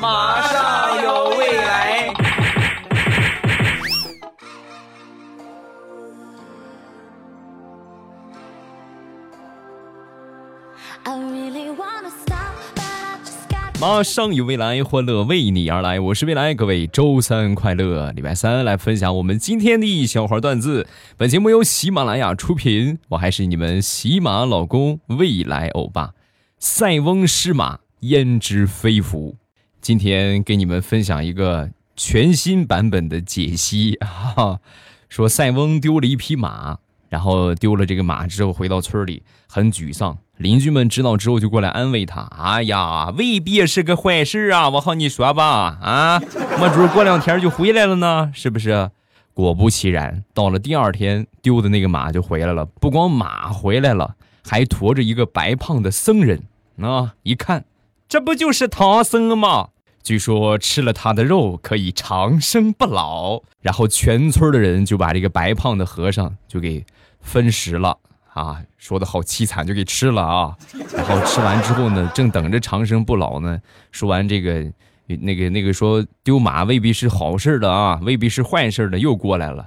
马上有未来。马上有未来，欢乐为你而来。我是未来，各位周三快乐！礼拜三来分享我们今天的小花段子。本节目由喜马拉雅出品，我还是你们喜马老公未来欧巴。塞翁失马，焉知非福。今天给你们分享一个全新版本的解析啊，说塞翁丢了一匹马，然后丢了这个马之后回到村里很沮丧。邻居们知道之后就过来安慰他：“哎呀，未必是个坏事啊！我和你说吧，啊，没准过两天就回来了呢，是不是？”果不其然，到了第二天，丢的那个马就回来了。不光马回来了，还驮着一个白胖的僧人。啊，一看，这不就是唐僧吗？据说吃了他的肉可以长生不老。然后全村的人就把这个白胖的和尚就给分食了。啊，说的好凄惨，就给吃了啊！然后吃完之后呢，正等着长生不老呢。说完这个，那个那个说丢马未必是好事的啊，未必是坏事的，又过来了。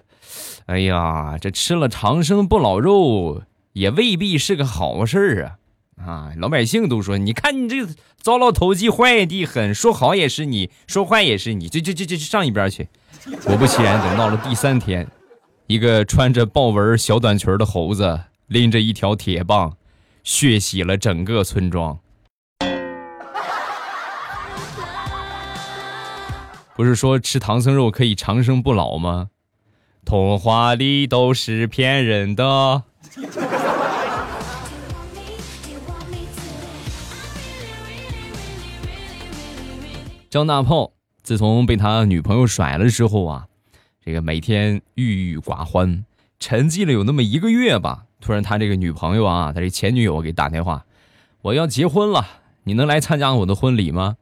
哎呀，这吃了长生不老肉也未必是个好事啊！啊，老百姓都说，你看你这糟老头子坏的很，说好也是你，说坏也是你，这这这这上一边去。果不其然，等到了第三天，一个穿着豹纹小短裙的猴子。拎着一条铁棒，血洗了整个村庄。不是说吃唐僧肉可以长生不老吗？童话里都是骗人的。张大炮自从被他女朋友甩了之后啊，这个每天郁郁寡欢，沉寂了有那么一个月吧。突然，他这个女朋友啊，他这前女友给打电话，我要结婚了，你能来参加我的婚礼吗？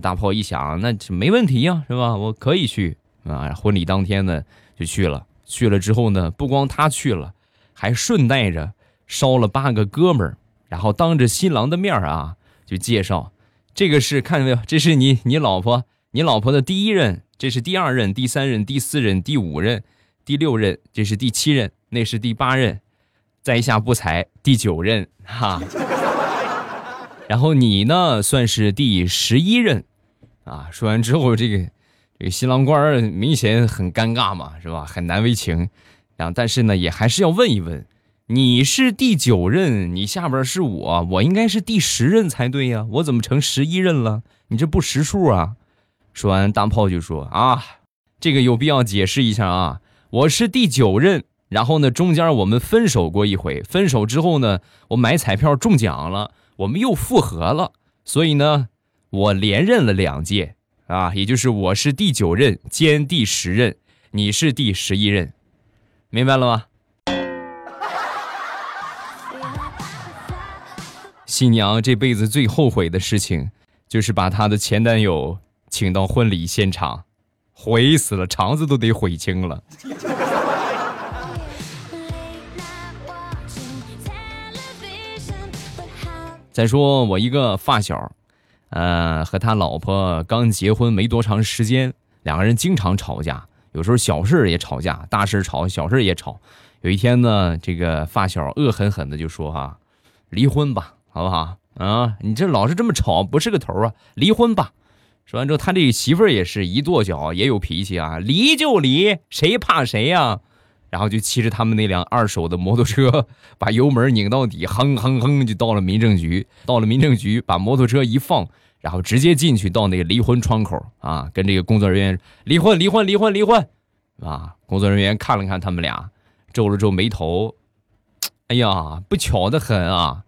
大炮一想，那没问题呀，是吧？我可以去啊！婚礼当天呢，就去了。去了之后呢，不光他去了，还顺带着捎了八个哥们儿，然后当着新郎的面啊，就介绍，这个是看见没有？这是你你老婆，你老婆的第一任，这是第二任、第三任、第四任、第五任、第六任，这是第七任，那是第八任。在下不才，第九任哈，然后你呢，算是第十一任，啊，说完之后，这个这个新郎官明显很尴尬嘛，是吧？很难为情，然后但是呢，也还是要问一问，你是第九任，你下边是我，我应该是第十任才对呀，我怎么成十一任了？你这不识数啊？说完，大炮就说啊，这个有必要解释一下啊，我是第九任。然后呢，中间我们分手过一回，分手之后呢，我买彩票中奖了，我们又复合了，所以呢，我连任了两届啊，也就是我是第九任兼第十任，你是第十一任，明白了吗？新娘这辈子最后悔的事情，就是把她的前男友请到婚礼现场，悔死了，肠子都得悔青了。再说我一个发小，呃，和他老婆刚结婚没多长时间，两个人经常吵架，有时候小事也吵架，大事吵，小事也吵。有一天呢，这个发小恶狠狠的就说：“哈，离婚吧，好不好？啊，你这老是这么吵，不是个头啊！离婚吧。”说完之后，他这媳妇儿也是一跺脚，也有脾气啊，离就离，谁怕谁呀？然后就骑着他们那辆二手的摩托车，把油门拧到底，哼哼哼，就到了民政局。到了民政局，把摩托车一放，然后直接进去到那个离婚窗口啊，跟这个工作人员离婚，离婚，离婚，离婚，啊！工作人员看了看他们俩，皱了皱眉头，哎呀，不巧的很啊，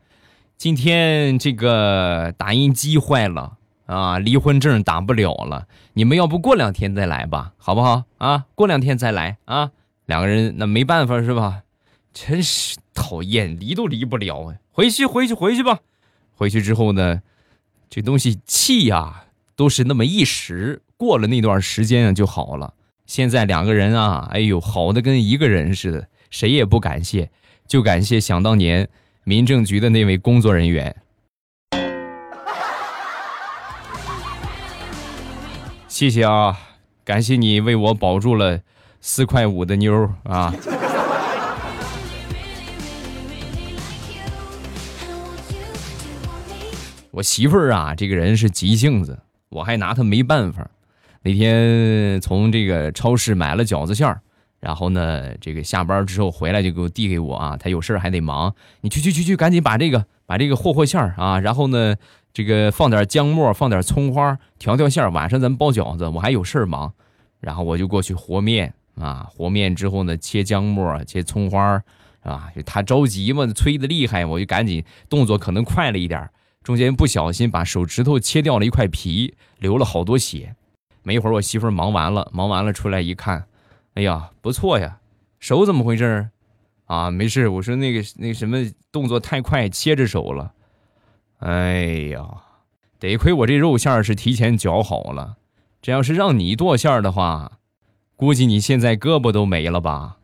今天这个打印机坏了啊，离婚证打不了了。你们要不过两天再来吧，好不好啊？过两天再来啊。两个人那没办法是吧？真是讨厌，离都离不了啊！回去回去回去吧。回去之后呢，这东西气呀都是那么一时，过了那段时间就好了。现在两个人啊，哎呦，好的跟一个人似的，谁也不感谢，就感谢想当年民政局的那位工作人员。谢谢啊，感谢你为我保住了四块五的妞啊。我媳妇儿啊，这个人是急性子，我还拿她没办法。那天从这个超市买了饺子馅儿，然后呢，这个下班之后回来就给我递给我啊。他有事儿还得忙，你去去去去，赶紧把这个把这个和和馅儿啊，然后呢，这个放点姜末，放点葱花，调调馅儿，晚上咱们包饺子。我还有事儿忙，然后我就过去和面啊，和面之后呢，切姜末，切葱花啊。他着急嘛，催的厉害，我就赶紧动作可能快了一点。中间不小心把手指头切掉了一块皮，流了好多血。没一会儿，我媳妇忙完了，忙完了出来一看，哎呀，不错呀，手怎么回事？啊，没事，我说那个那个什么动作太快，切着手了。哎呀，得亏我这肉馅儿是提前绞好了，这要是让你剁馅儿的话，估计你现在胳膊都没了吧。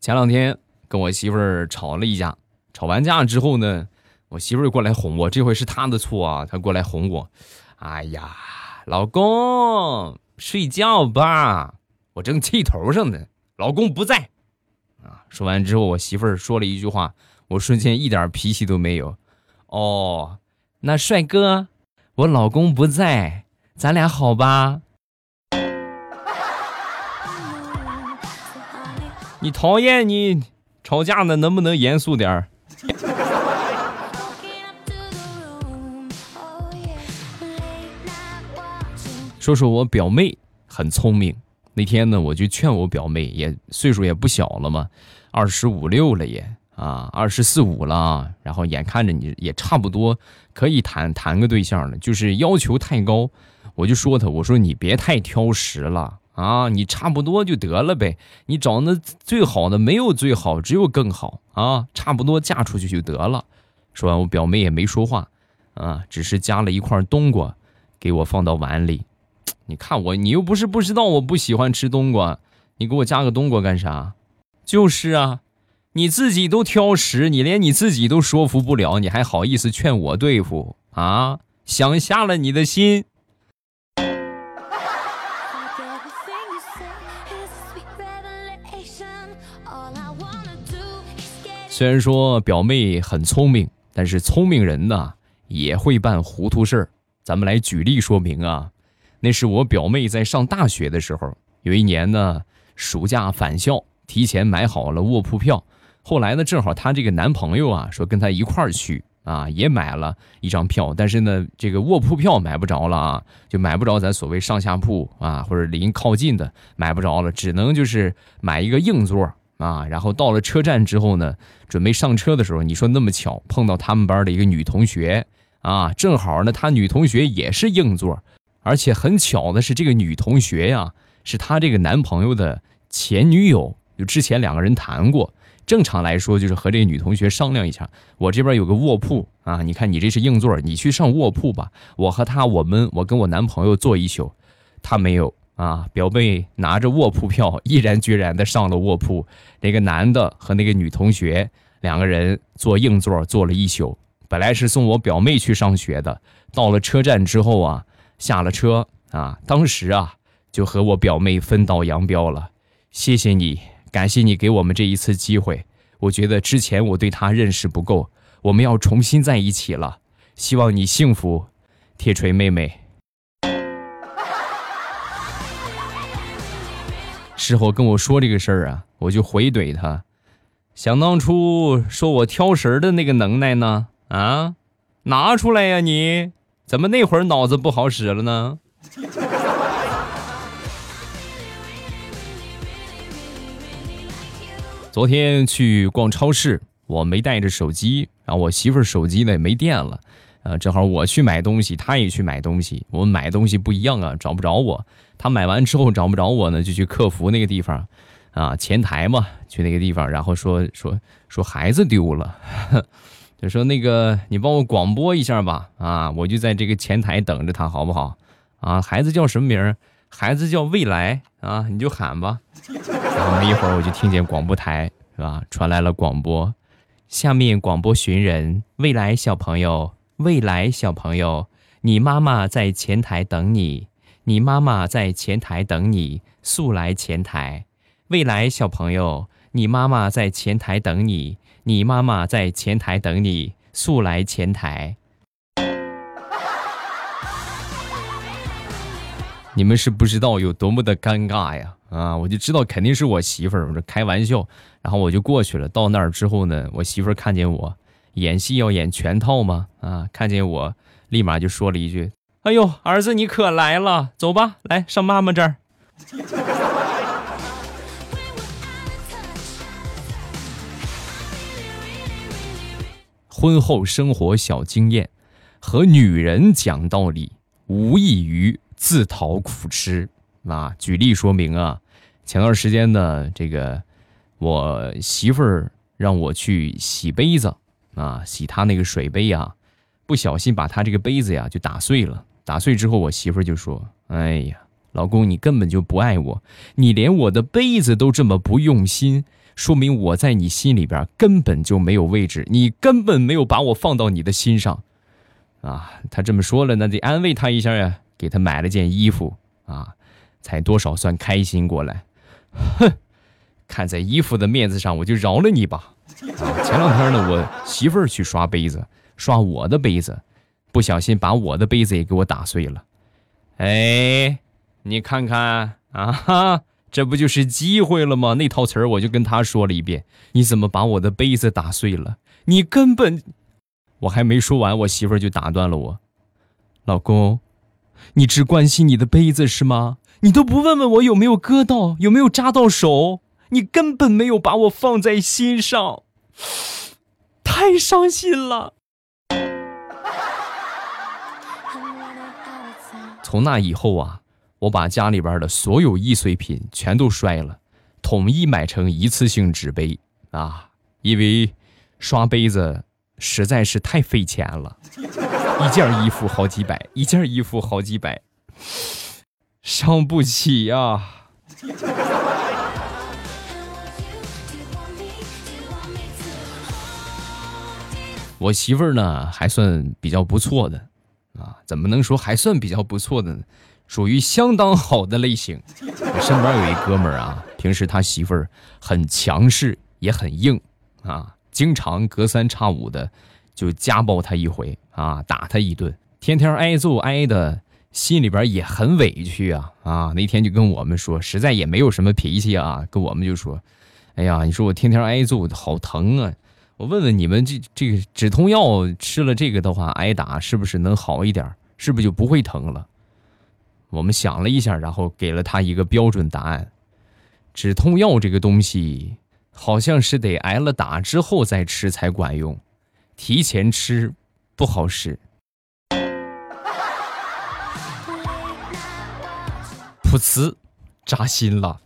前两天跟我媳妇儿吵了一架，吵完架之后呢，我媳妇儿过来哄我，这回是她的错啊，她过来哄我。哎呀，老公睡觉吧，我正气头上呢，老公不在。啊，说完之后，我媳妇儿说了一句话，我瞬间一点脾气都没有。哦，那帅哥，我老公不在，咱俩好吧？你讨厌你吵架呢，能不能严肃点儿？说说我表妹很聪明。那天呢，我就劝我表妹，也岁数也不小了嘛，二十五六了也啊，二十四五了。然后眼看着你也差不多可以谈谈个对象了，就是要求太高，我就说他，我说你别太挑食了。啊，你差不多就得了呗。你找那最好的没有最好，只有更好啊。差不多嫁出去就得了。说完，我表妹也没说话，啊，只是夹了一块冬瓜给我放到碗里。你看我，你又不是不知道我不喜欢吃冬瓜，你给我加个冬瓜干啥？就是啊，你自己都挑食，你连你自己都说服不了，你还好意思劝我对付啊？想瞎了你的心。虽然说表妹很聪明，但是聪明人呢也会办糊涂事儿。咱们来举例说明啊。那是我表妹在上大学的时候，有一年呢暑假返校，提前买好了卧铺票。后来呢，正好她这个男朋友啊说跟她一块儿去啊，也买了一张票，但是呢这个卧铺票买不着了啊，就买不着咱所谓上下铺啊或者临靠近的买不着了，只能就是买一个硬座。啊，然后到了车站之后呢，准备上车的时候，你说那么巧碰到他们班的一个女同学啊，正好呢，她女同学也是硬座，而且很巧的是，这个女同学呀，是她这个男朋友的前女友，就之前两个人谈过。正常来说，就是和这个女同学商量一下，我这边有个卧铺啊，你看你这是硬座，你去上卧铺吧，我和她，我们我跟我男朋友坐一宿，她没有。啊，表妹拿着卧铺票，毅然决然的上了卧铺。那个男的和那个女同学两个人坐硬座坐了一宿。本来是送我表妹去上学的，到了车站之后啊，下了车啊，当时啊就和我表妹分道扬镳了。谢谢你，感谢你给我们这一次机会。我觉得之前我对她认识不够，我们要重新在一起了。希望你幸福，铁锤妹妹。事后跟我说这个事儿啊，我就回怼他：想当初说我挑食的那个能耐呢？啊，拿出来呀！你怎么那会儿脑子不好使了呢？昨天去逛超市，我没带着手机，然后我媳妇儿手机呢也没电了，啊，正好我去买东西，她也去买东西，我们买东西不一样啊，找不着我。她买完之后找不着我呢，就去客服那个地方，啊，前台嘛，去那个地方，然后说说说孩子丢了，就说那个你帮我广播一下吧，啊，我就在这个前台等着他，好不好？啊，孩子叫什么名儿？孩子叫未来啊，你就喊吧。然后没一会儿，我就听见广播台是吧？传来了广播，下面广播寻人，未来小朋友，未来小朋友，你妈妈在前台等你，你妈妈在前台等你，速来前台。未来小朋友，你妈妈在前台等你，你妈妈在前台等你，速来前台。你们是不知道有多么的尴尬呀！啊，我就知道肯定是我媳妇儿，我这开玩笑，然后我就过去了。到那儿之后呢，我媳妇儿看见我演戏要演全套吗？啊，看见我立马就说了一句：“哎呦，儿子你可来了，走吧，来上妈妈这儿。”婚后生活小经验：和女人讲道理，无异于。自讨苦吃啊！举例说明啊，前段时间呢，这个我媳妇儿让我去洗杯子啊，洗她那个水杯啊，不小心把她这个杯子呀就打碎了。打碎之后，我媳妇儿就说：“哎呀，老公，你根本就不爱我，你连我的杯子都这么不用心，说明我在你心里边根本就没有位置，你根本没有把我放到你的心上。”啊，他这么说了，那得安慰他一下呀。给他买了件衣服啊，才多少算开心过来。哼，看在衣服的面子上，我就饶了你吧。前两天呢，我媳妇儿去刷杯子，刷我的杯子，不小心把我的杯子也给我打碎了。哎，你看看啊，哈，这不就是机会了吗？那套词儿我就跟他说了一遍。你怎么把我的杯子打碎了？你根本……我还没说完，我媳妇儿就打断了我，老公。你只关心你的杯子是吗？你都不问问我有没有割到，有没有扎到手？你根本没有把我放在心上，太伤心了。从那以后啊，我把家里边的所有易碎品全都摔了，统一买成一次性纸杯啊，因为刷杯子实在是太费钱了。一件衣服好几百，一件衣服好几百，伤不起呀。我媳妇儿呢，还算比较不错的啊，怎么能说还算比较不错的呢？属于相当好的类型。我身边有一哥们儿啊，平时他媳妇儿很强势，也很硬啊，经常隔三差五的。就家暴他一回啊，打他一顿，天天挨揍挨的，心里边也很委屈啊啊！那天就跟我们说，实在也没有什么脾气啊，跟我们就说：“哎呀，你说我天天挨揍，好疼啊！我问问你们，这这个止痛药吃了这个的话，挨打是不是能好一点？是不是就不会疼了？”我们想了一下，然后给了他一个标准答案：止痛药这个东西，好像是得挨了打之后再吃才管用。提前吃不好使，噗呲，扎心了。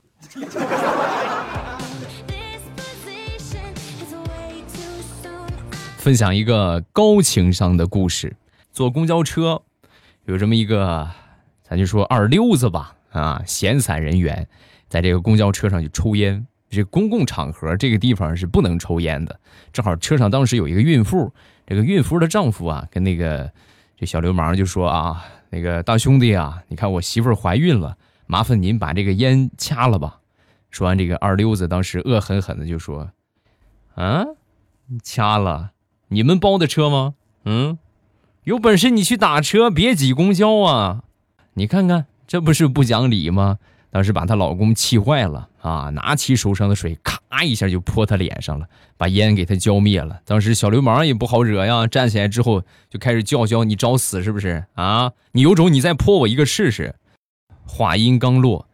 分享一个高情商的故事：坐公交车，有这么一个，咱就说二溜子吧，啊，闲散人员，在这个公交车上就抽烟。这公共场合这个地方是不能抽烟的。正好车上当时有一个孕妇，这个孕妇的丈夫啊，跟那个这小流氓就说啊：“那个大兄弟啊，你看我媳妇怀孕了，麻烦您把这个烟掐了吧。”说完，这个二溜子当时恶狠狠的就说：“啊，掐了？你们包的车吗？嗯，有本事你去打车，别挤公交啊！你看看，这不是不讲理吗？”当时把她老公气坏了啊！拿起手上的水，咔一下就泼她脸上了，把烟给她浇灭了。当时小流氓也不好惹呀，站起来之后就开始叫嚣：“你找死是不是啊？你有种你再泼我一个试试！”话音刚落，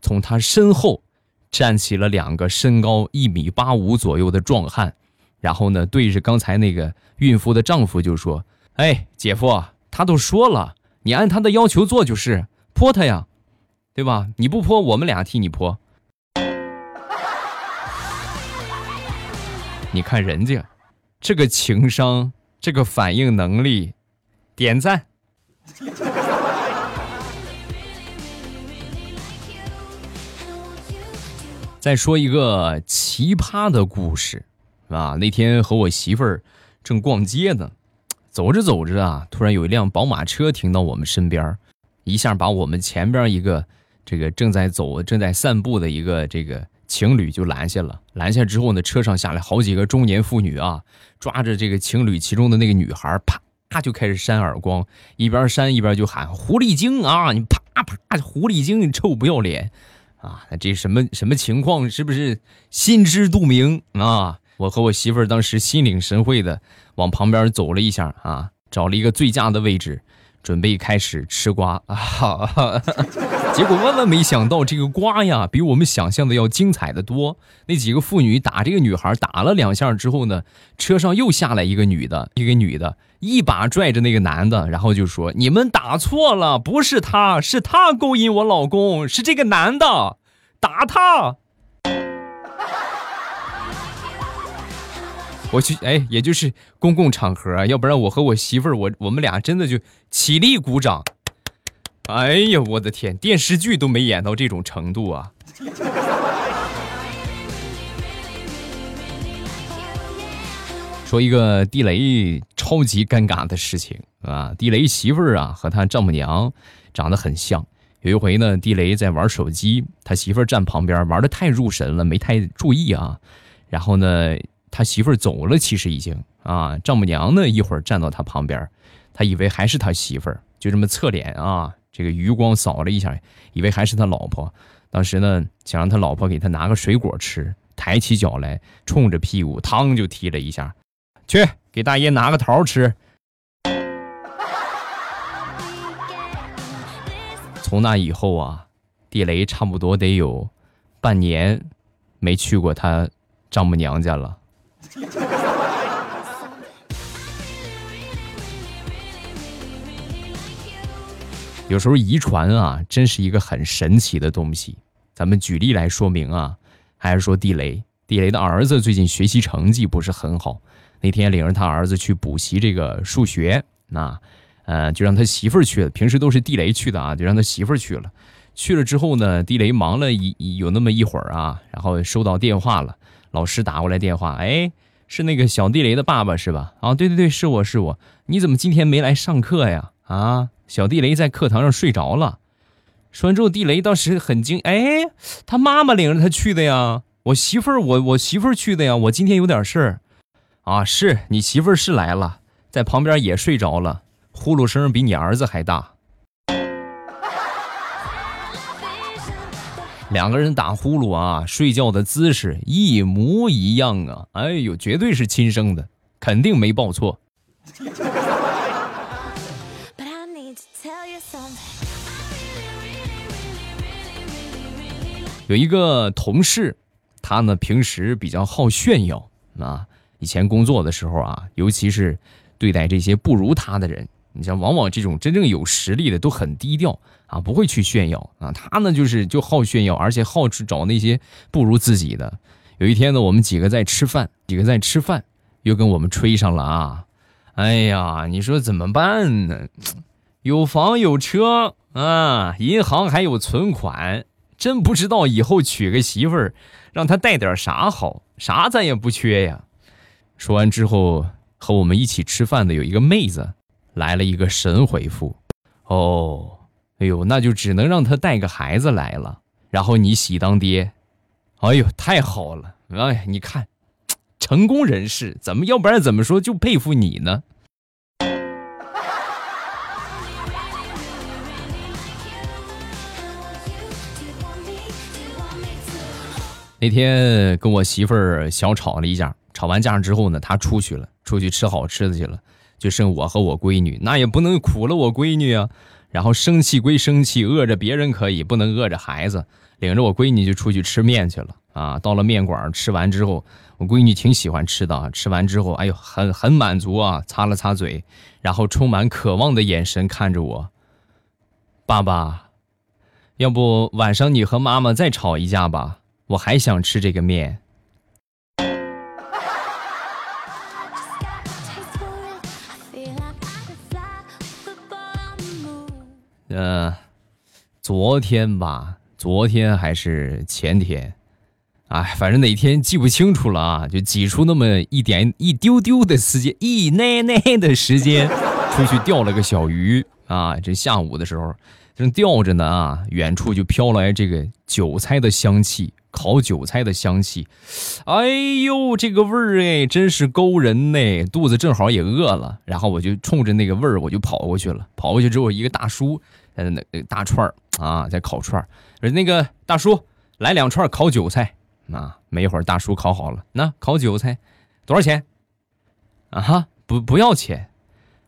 从他身后站起了两个身高一米八五左右的壮汉，然后呢，对着刚才那个孕妇的丈夫就说：“哎，姐夫，他都说了，你按他的要求做就是，泼他呀。”对吧？你不泼，我们俩替你泼。你看人家，这个情商，这个反应能力，点赞。再说一个奇葩的故事，啊，那天和我媳妇儿正逛街呢，走着走着啊，突然有一辆宝马车停到我们身边，一下把我们前边一个这个正在走、正在散步的一个这个情侣就拦下了。拦下之后呢，车上下来好几个中年妇女啊，抓着这个情侣其中的那个女孩，啪啪就开始扇耳光，一边扇一边就喊“狐狸精啊，你啪啪，狐狸精，你臭不要脸！”啊，这什么什么情况？是不是心知肚明啊？我和我媳妇儿当时心领神会的往旁边走了一下啊，找了一个最佳的位置，准备开始吃瓜啊。结果万万没想到，这个瓜呀，比我们想象的要精彩的多。那几个妇女打这个女孩打了两下之后呢，车上又下来一个女的，一个女的一把拽着那个男的，然后就说：“你们打错了，不是他，是他勾引我老公，是这个男的，打他。”我去，哎，也就是公共场合，要不然我和我媳妇儿，我我们俩真的就起立鼓掌。哎呀，我的天，电视剧都没演到这种程度啊！说一个地雷超级尴尬的事情啊，地雷媳妇儿啊和他丈母娘长得很像。有一回呢，地雷在玩手机，他媳妇儿站旁边玩的太入神了，没太注意啊。然后呢，他媳妇儿走了，其实已经啊，丈母娘呢一会儿站到他旁边，他以为还是他媳妇儿，就这么侧脸啊。这个余光扫了一下，以为还是他老婆。当时呢，想让他老婆给他拿个水果吃，抬起脚来，冲着屁股，嘡就踢了一下。去给大爷拿个桃吃。从那以后啊，地雷差不多得有半年没去过他丈母娘家了。有时候遗传啊，真是一个很神奇的东西。咱们举例来说明啊，还是说地雷？地雷的儿子最近学习成绩不是很好，那天领着他儿子去补习这个数学，那，呃，就让他媳妇儿去了。平时都是地雷去的啊，就让他媳妇儿去了。去了之后呢，地雷忙了一有那么一会儿啊，然后收到电话了，老师打过来电话，哎，是那个小地雷的爸爸是吧？啊，对对对，是我是我。你怎么今天没来上课呀？啊？小地雷在课堂上睡着了，说完之后，地雷当时很惊，哎，他妈妈领着他去的呀，我媳妇儿，我我媳妇儿去的呀，我今天有点事儿，啊，是你媳妇儿是来了，在旁边也睡着了，呼噜声比你儿子还大，两个人打呼噜啊，睡觉的姿势一模一样啊，哎呦，绝对是亲生的，肯定没抱错。有一个同事，他呢平时比较好炫耀啊。以前工作的时候啊，尤其是对待这些不如他的人，你像往往这种真正有实力的都很低调啊，不会去炫耀啊。他呢就是就好炫耀，而且好去找那些不如自己的。有一天呢，我们几个在吃饭，几个在吃饭，又跟我们吹上了啊。哎呀，你说怎么办呢？有房有车啊，银行还有存款。真不知道以后娶个媳妇儿，让他带点啥好，啥咱也不缺呀。说完之后，和我们一起吃饭的有一个妹子，来了一个神回复：“哦，哎呦，那就只能让他带个孩子来了，然后你喜当爹。”哎呦，太好了！哎，你看，成功人士怎么，要不然怎么说就佩服你呢？那天跟我媳妇儿小吵了一架，吵完架之后呢，她出去了，出去吃好吃的去了，就剩我和我闺女，那也不能苦了我闺女啊。然后生气归生气，饿着别人可以，不能饿着孩子。领着我闺女就出去吃面去了啊。到了面馆吃完之后，我闺女挺喜欢吃的，吃完之后，哎呦，很很满足啊，擦了擦嘴，然后充满渴望的眼神看着我，爸爸，要不晚上你和妈妈再吵一架吧。我还想吃这个面。呃，昨天吧，昨天还是前天，哎，反正哪天记不清楚了啊，就挤出那么一点一丢丢的时间，一奶奶的时间，出去钓了个小鱼啊。这下午的时候正钓着呢啊，远处就飘来这个韭菜的香气，烤韭菜的香气。哎呦，这个味儿哎，真是勾人呢！肚子正好也饿了，然后我就冲着那个味儿我就跑过去了。跑过去之后，一个大叔在那那大串啊，在烤串儿，那个大叔来两串烤韭菜。啊，没一会儿，大叔烤好了。那烤韭菜多少钱？啊哈，不不要钱。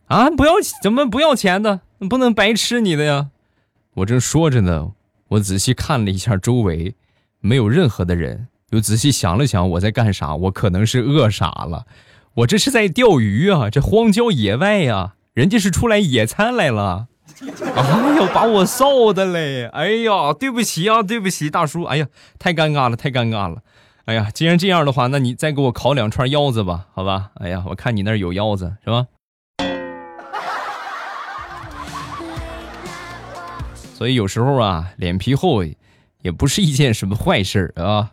啊？不要怎么不要钱？的？不能白吃你的呀！我正说着呢，我仔细看了一下周围，没有任何的人。又仔细想了想，我在干啥？我可能是饿傻了。我这是在钓鱼啊，这荒郊野外呀，人家是出来野餐来了。哎呦，把我臊的嘞！哎呀，对不起啊，对不起，大叔。哎呀，太尴尬了，太尴尬了。哎呀，既然这样的话，那你再给我烤两串腰子吧，好吧？哎呀，我看你那儿有腰子，是吧？所以有时候啊，脸皮厚也不是一件什么坏事啊。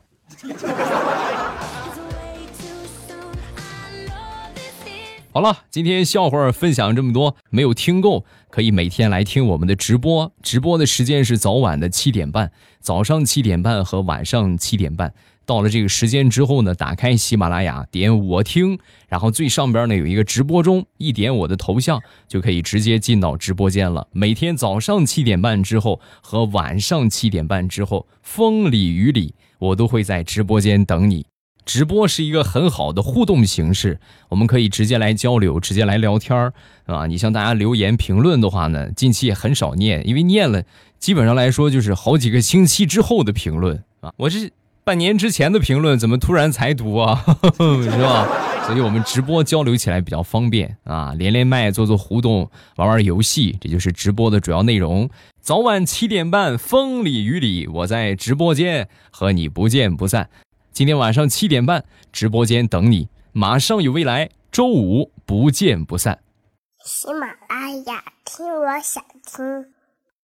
好了，今天笑话分享这么多，没有听够可以每天来听我们的直播。直播的时间是早晚的七点半，早上七点半和晚上七点半。到了这个时间之后呢，打开喜马拉雅，点我听，然后最上边呢有一个直播中，一点我的头像就可以直接进到直播间了。每天早上七点半之后和晚上七点半之后，风里雨里，我都会在直播间等你。直播是一个很好的互动形式，我们可以直接来交流，直接来聊天儿，啊，你像大家留言评论的话呢，近期也很少念，因为念了，基本上来说就是好几个星期之后的评论啊。我是半年之前的评论，怎么突然才读啊？是吧？所以我们直播交流起来比较方便啊，连连麦，做做互动，玩玩游戏，这就是直播的主要内容。早晚七点半，风里雨里，我在直播间和你不见不散。今天晚上七点半，直播间等你，马上有未来，周五不见不散。喜马拉雅，听我想听。